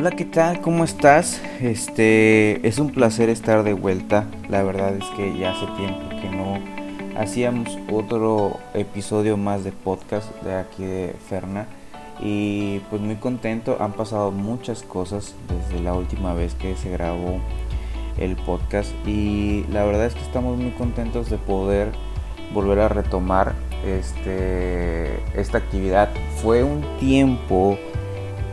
Hola, ¿qué tal? ¿Cómo estás? Este es un placer estar de vuelta. La verdad es que ya hace tiempo que no hacíamos otro episodio más de podcast de aquí de Ferna y pues muy contento. Han pasado muchas cosas desde la última vez que se grabó el podcast y la verdad es que estamos muy contentos de poder volver a retomar este esta actividad. Fue un tiempo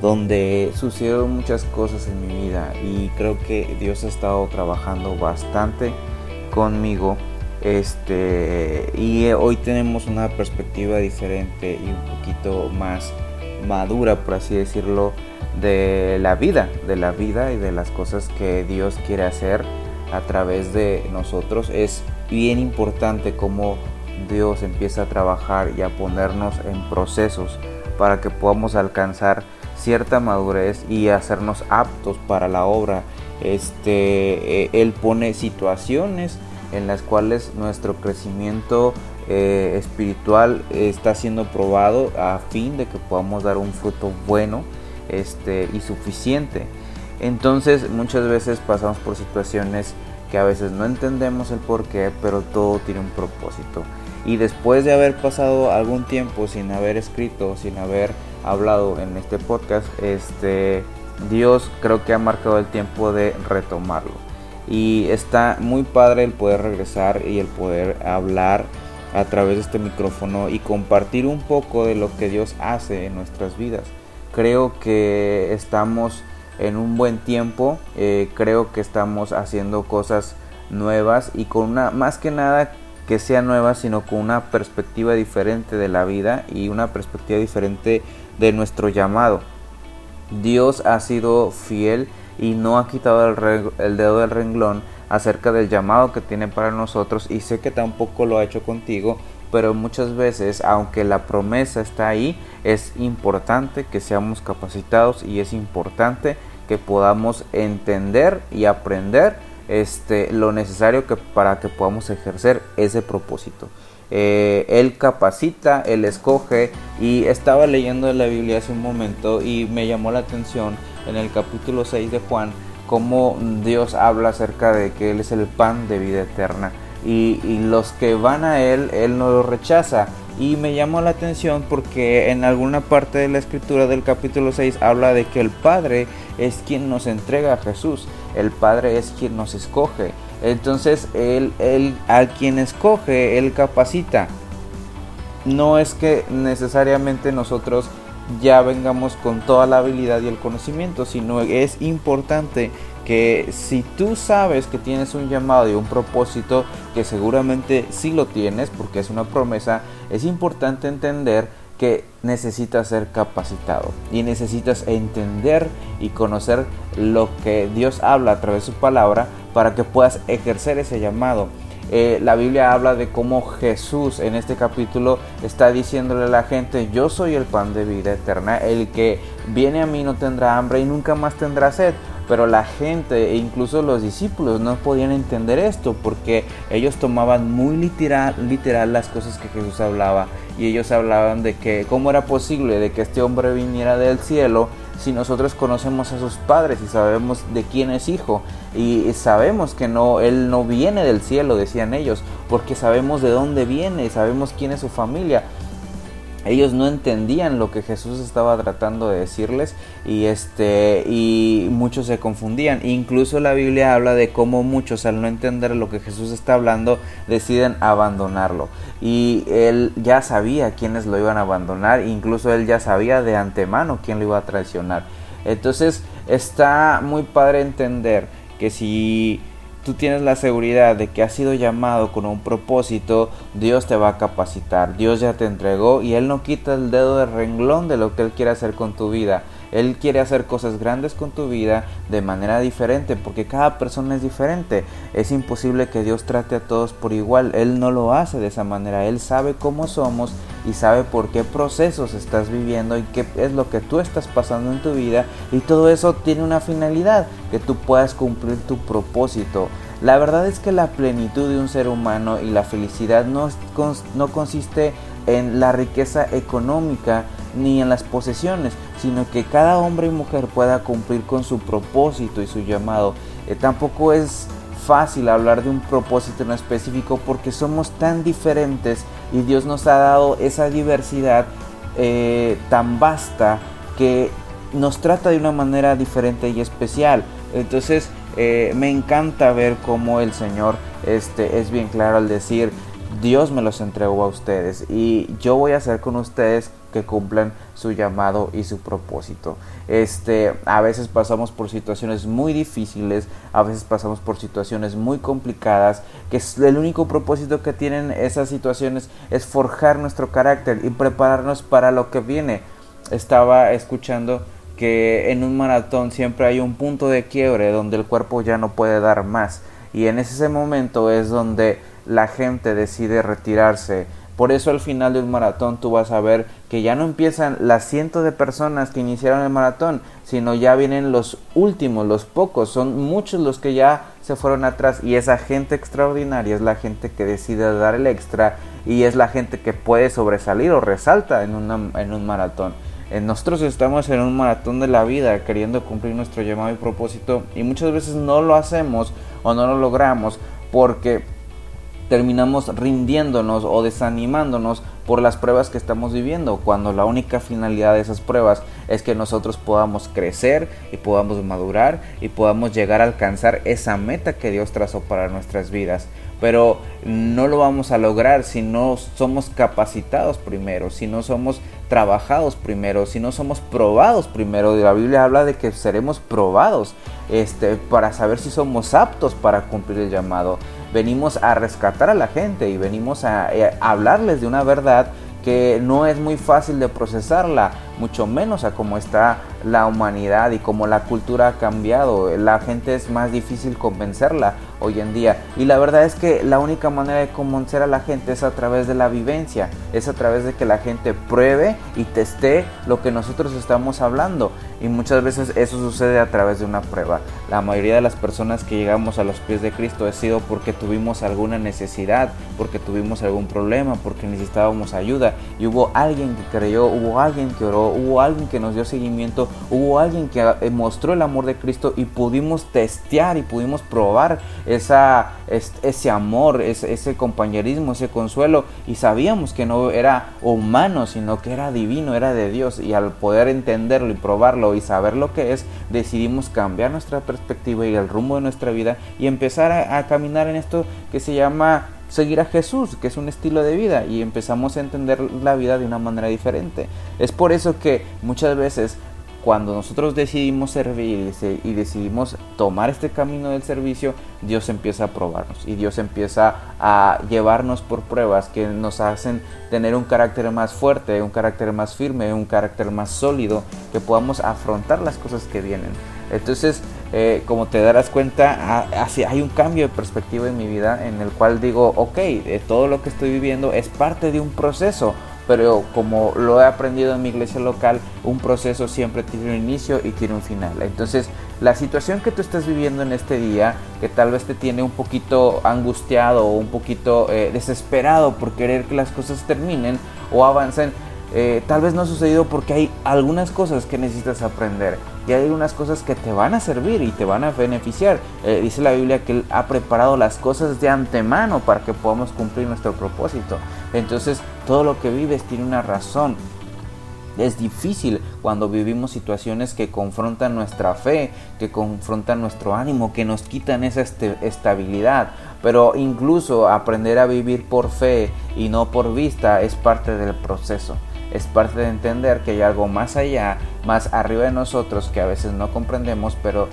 donde sucedieron muchas cosas en mi vida y creo que Dios ha estado trabajando bastante conmigo. Este, y hoy tenemos una perspectiva diferente y un poquito más madura, por así decirlo, de la vida, de la vida y de las cosas que Dios quiere hacer a través de nosotros. Es bien importante cómo Dios empieza a trabajar y a ponernos en procesos para que podamos alcanzar cierta madurez y hacernos aptos para la obra. Este, eh, él pone situaciones en las cuales nuestro crecimiento eh, espiritual está siendo probado a fin de que podamos dar un fruto bueno este, y suficiente. Entonces muchas veces pasamos por situaciones que a veces no entendemos el por qué, pero todo tiene un propósito. Y después de haber pasado algún tiempo sin haber escrito, sin haber hablado en este podcast, este, Dios creo que ha marcado el tiempo de retomarlo. Y está muy padre el poder regresar y el poder hablar a través de este micrófono y compartir un poco de lo que Dios hace en nuestras vidas. Creo que estamos en un buen tiempo, eh, creo que estamos haciendo cosas nuevas y con una, más que nada que sea nueva, sino con una perspectiva diferente de la vida y una perspectiva diferente de nuestro llamado. Dios ha sido fiel y no ha quitado el, dedo del renglón acerca del llamado que tiene para nosotros y sé que tampoco lo ha hecho contigo, pero muchas veces, aunque la promesa está ahí, es importante que seamos capacitados y es importante que podamos entender y aprender este, lo necesario que, para que podamos ejercer ese propósito. Eh, él capacita, él escoge y estaba leyendo la Biblia hace un momento y me llamó la atención en el capítulo 6 de Juan cómo Dios habla acerca de que Él es el pan de vida eterna. Y, y los que van a Él, Él no los rechaza. Y me llamó la atención porque en alguna parte de la escritura del capítulo 6 habla de que el Padre es quien nos entrega a Jesús, el Padre es quien nos escoge. Entonces, él, él a quien escoge, él capacita. No es que necesariamente nosotros ya vengamos con toda la habilidad y el conocimiento, sino es importante que si tú sabes que tienes un llamado y un propósito, que seguramente sí lo tienes porque es una promesa, es importante entender que necesitas ser capacitado y necesitas entender y conocer lo que Dios habla a través de su palabra para que puedas ejercer ese llamado. Eh, la Biblia habla de cómo Jesús en este capítulo está diciéndole a la gente, yo soy el pan de vida eterna, el que viene a mí no tendrá hambre y nunca más tendrá sed. Pero la gente e incluso los discípulos no podían entender esto porque ellos tomaban muy literal, literal las cosas que Jesús hablaba y ellos hablaban de que cómo era posible de que este hombre viniera del cielo si nosotros conocemos a sus padres y sabemos de quién es hijo y sabemos que no él no viene del cielo decían ellos porque sabemos de dónde viene sabemos quién es su familia ellos no entendían lo que Jesús estaba tratando de decirles y este y muchos se confundían. Incluso la Biblia habla de cómo muchos al no entender lo que Jesús está hablando deciden abandonarlo. Y él ya sabía quiénes lo iban a abandonar incluso él ya sabía de antemano quién lo iba a traicionar. Entonces está muy padre entender que si tú tienes la seguridad de que has sido llamado con un propósito, Dios te va a capacitar, Dios ya te entregó y Él no quita el dedo de renglón de lo que Él quiere hacer con tu vida. Él quiere hacer cosas grandes con tu vida de manera diferente porque cada persona es diferente. Es imposible que Dios trate a todos por igual. Él no lo hace de esa manera. Él sabe cómo somos y sabe por qué procesos estás viviendo y qué es lo que tú estás pasando en tu vida. Y todo eso tiene una finalidad, que tú puedas cumplir tu propósito. La verdad es que la plenitud de un ser humano y la felicidad no, no consiste en la riqueza económica ni en las posesiones, sino que cada hombre y mujer pueda cumplir con su propósito y su llamado. Eh, tampoco es fácil hablar de un propósito en específico porque somos tan diferentes y Dios nos ha dado esa diversidad eh, tan vasta que nos trata de una manera diferente y especial. Entonces eh, me encanta ver cómo el Señor este, es bien claro al decir, Dios me los entregó a ustedes y yo voy a hacer con ustedes que cumplan su llamado y su propósito. Este, a veces pasamos por situaciones muy difíciles, a veces pasamos por situaciones muy complicadas, que el único propósito que tienen esas situaciones es forjar nuestro carácter y prepararnos para lo que viene. Estaba escuchando que en un maratón siempre hay un punto de quiebre donde el cuerpo ya no puede dar más y en ese momento es donde la gente decide retirarse. Por eso al final de un maratón tú vas a ver que ya no empiezan las cientos de personas que iniciaron el maratón, sino ya vienen los últimos, los pocos, son muchos los que ya se fueron atrás y esa gente extraordinaria es la gente que decide dar el extra y es la gente que puede sobresalir o resalta en, en un maratón. Eh, nosotros estamos en un maratón de la vida queriendo cumplir nuestro llamado y propósito y muchas veces no lo hacemos o no lo logramos porque terminamos rindiéndonos o desanimándonos por las pruebas que estamos viviendo, cuando la única finalidad de esas pruebas es que nosotros podamos crecer y podamos madurar y podamos llegar a alcanzar esa meta que Dios trazó para nuestras vidas pero no lo vamos a lograr si no somos capacitados primero, si no somos trabajados primero, si no somos probados primero. La Biblia habla de que seremos probados este, para saber si somos aptos para cumplir el llamado. Venimos a rescatar a la gente y venimos a, a hablarles de una verdad que no es muy fácil de procesarla, mucho menos a cómo está la humanidad y cómo la cultura ha cambiado. La gente es más difícil convencerla hoy en día. Y la verdad es que la única manera de convencer a la gente es a través de la vivencia, es a través de que la gente pruebe y teste lo que nosotros estamos hablando. Y muchas veces eso sucede a través de una prueba. La mayoría de las personas que llegamos a los pies de Cristo ha sido porque tuvimos alguna necesidad, porque tuvimos algún problema, porque necesitábamos ayuda y hubo alguien que creyó, hubo alguien que oró, hubo alguien que nos dio seguimiento, hubo alguien que eh, mostró el amor de Cristo y pudimos testear y pudimos probar esa, ese amor, ese, ese compañerismo, ese consuelo. Y sabíamos que no era humano, sino que era divino, era de Dios. Y al poder entenderlo y probarlo y saber lo que es, decidimos cambiar nuestra perspectiva y el rumbo de nuestra vida y empezar a caminar en esto que se llama seguir a Jesús, que es un estilo de vida, y empezamos a entender la vida de una manera diferente. Es por eso que muchas veces cuando nosotros decidimos servir y decidimos tomar este camino del servicio, Dios empieza a probarnos y Dios empieza a llevarnos por pruebas que nos hacen tener un carácter más fuerte, un carácter más firme, un carácter más sólido, que podamos afrontar las cosas que vienen. Entonces, eh, como te darás cuenta, hay un cambio de perspectiva en mi vida en el cual digo, ok, eh, todo lo que estoy viviendo es parte de un proceso, pero como lo he aprendido en mi iglesia local, un proceso siempre tiene un inicio y tiene un final. Entonces, la situación que tú estás viviendo en este día, que tal vez te tiene un poquito angustiado o un poquito eh, desesperado por querer que las cosas terminen o avancen, eh, tal vez no ha sucedido porque hay algunas cosas que necesitas aprender y hay algunas cosas que te van a servir y te van a beneficiar. Eh, dice la Biblia que Él ha preparado las cosas de antemano para que podamos cumplir nuestro propósito. Entonces todo lo que vives tiene una razón. Es difícil cuando vivimos situaciones que confrontan nuestra fe, que confrontan nuestro ánimo, que nos quitan esa este, estabilidad. Pero incluso aprender a vivir por fe y no por vista es parte del proceso es parte de entender que hay algo más allá, más arriba de nosotros que a veces no comprendemos, pero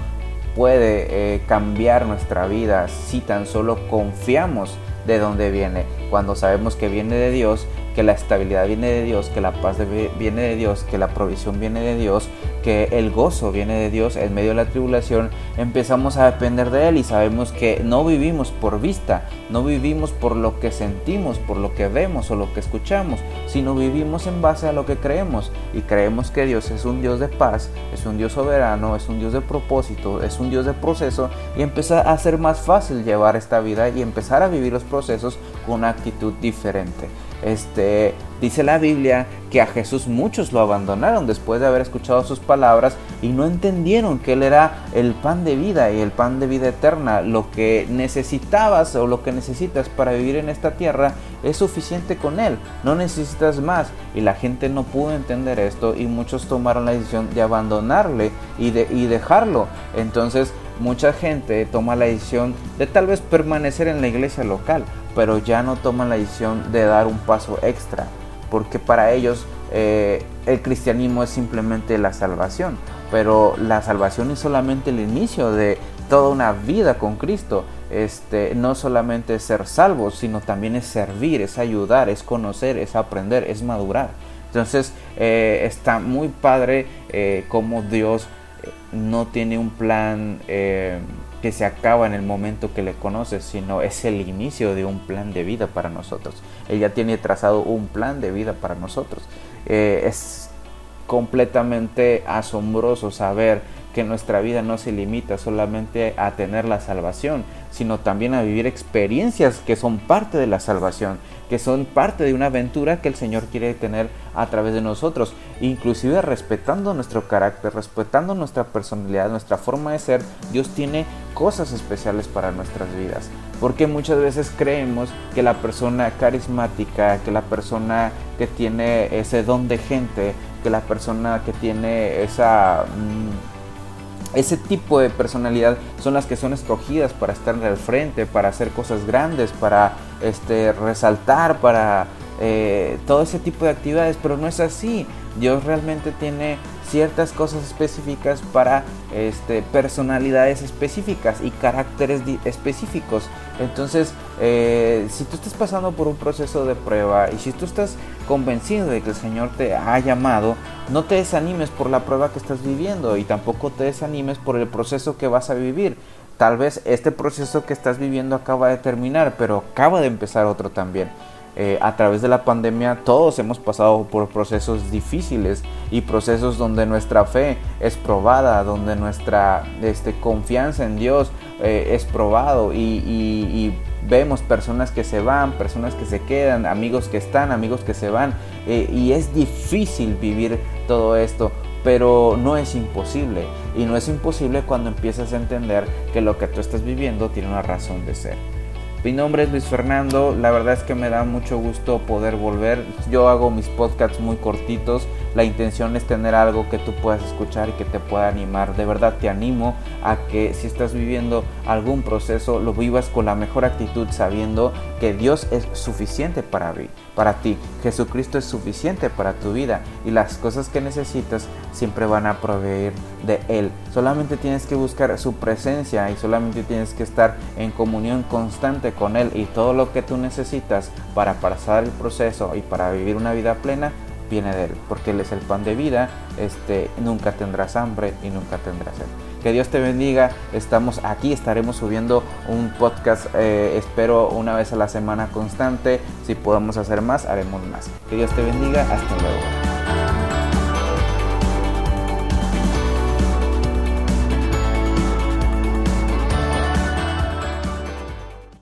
puede eh, cambiar nuestra vida si tan solo confiamos de dónde viene. Cuando sabemos que viene de Dios, que la estabilidad viene de Dios, que la paz viene de Dios, que la provisión viene de Dios, que el gozo viene de Dios en medio de la tribulación, empezamos a depender de Él y sabemos que no vivimos por vista, no vivimos por lo que sentimos, por lo que vemos o lo que escuchamos, sino vivimos en base a lo que creemos. Y creemos que Dios es un Dios de paz, es un Dios soberano, es un Dios de propósito, es un Dios de proceso y empieza a ser más fácil llevar esta vida y empezar a vivir los procesos con una actitud diferente. Este, dice la Biblia que a Jesús muchos lo abandonaron después de haber escuchado sus palabras y no entendieron que Él era el pan de vida y el pan de vida eterna. Lo que necesitabas o lo que necesitas para vivir en esta tierra es suficiente con Él, no necesitas más. Y la gente no pudo entender esto y muchos tomaron la decisión de abandonarle y, de, y dejarlo. Entonces mucha gente toma la decisión de tal vez permanecer en la iglesia local, pero ya no toman la decisión de dar un paso extra, porque para ellos eh, el cristianismo es simplemente la salvación, pero la salvación es solamente el inicio de toda una vida con Cristo. Este, no solamente es ser salvos, sino también es servir, es ayudar, es conocer, es aprender, es madurar. Entonces eh, está muy padre eh, como Dios no tiene un plan eh, que se acaba en el momento que le conoces, sino es el inicio de un plan de vida para nosotros. Ella tiene trazado un plan de vida para nosotros. Eh, es completamente asombroso saber que nuestra vida no se limita solamente a tener la salvación, sino también a vivir experiencias que son parte de la salvación, que son parte de una aventura que el Señor quiere tener a través de nosotros, inclusive respetando nuestro carácter, respetando nuestra personalidad, nuestra forma de ser, Dios tiene cosas especiales para nuestras vidas, porque muchas veces creemos que la persona carismática, que la persona que tiene ese don de gente, que la persona que tiene esa... Mm, ese tipo de personalidad son las que son escogidas para estar en el frente, para hacer cosas grandes, para este, resaltar, para eh, todo ese tipo de actividades, pero no es así. Dios realmente tiene ciertas cosas específicas para este, personalidades específicas y caracteres específicos. Entonces, eh, si tú estás pasando por un proceso de prueba y si tú estás convencido de que el Señor te ha llamado, no te desanimes por la prueba que estás viviendo y tampoco te desanimes por el proceso que vas a vivir. Tal vez este proceso que estás viviendo acaba de terminar, pero acaba de empezar otro también. Eh, a través de la pandemia todos hemos pasado por procesos difíciles y procesos donde nuestra fe es probada, donde nuestra este, confianza en Dios eh, es probado y, vemos personas que se van, personas que se quedan, amigos que están, amigos que se van eh, y es difícil vivir todo esto. Pero no es imposible y no es imposible cuando empiezas a entender que lo que tú estás viviendo tiene una razón de ser. Mi nombre es Luis Fernando, la verdad es que me da mucho gusto poder volver. Yo hago mis podcasts muy cortitos, la intención es tener algo que tú puedas escuchar y que te pueda animar. De verdad te animo a que si estás viviendo algún proceso, lo vivas con la mejor actitud sabiendo que Dios es suficiente para, para ti. Jesucristo es suficiente para tu vida y las cosas que necesitas siempre van a proveer de Él. Solamente tienes que buscar su presencia y solamente tienes que estar en comunión constante con Él y todo lo que tú necesitas para pasar el proceso y para vivir una vida plena viene de Él, porque Él es el pan de vida, este, nunca tendrás hambre y nunca tendrás sed. Que Dios te bendiga, estamos aquí, estaremos subiendo un podcast, eh, espero una vez a la semana constante, si podemos hacer más, haremos más. Que Dios te bendiga, hasta luego.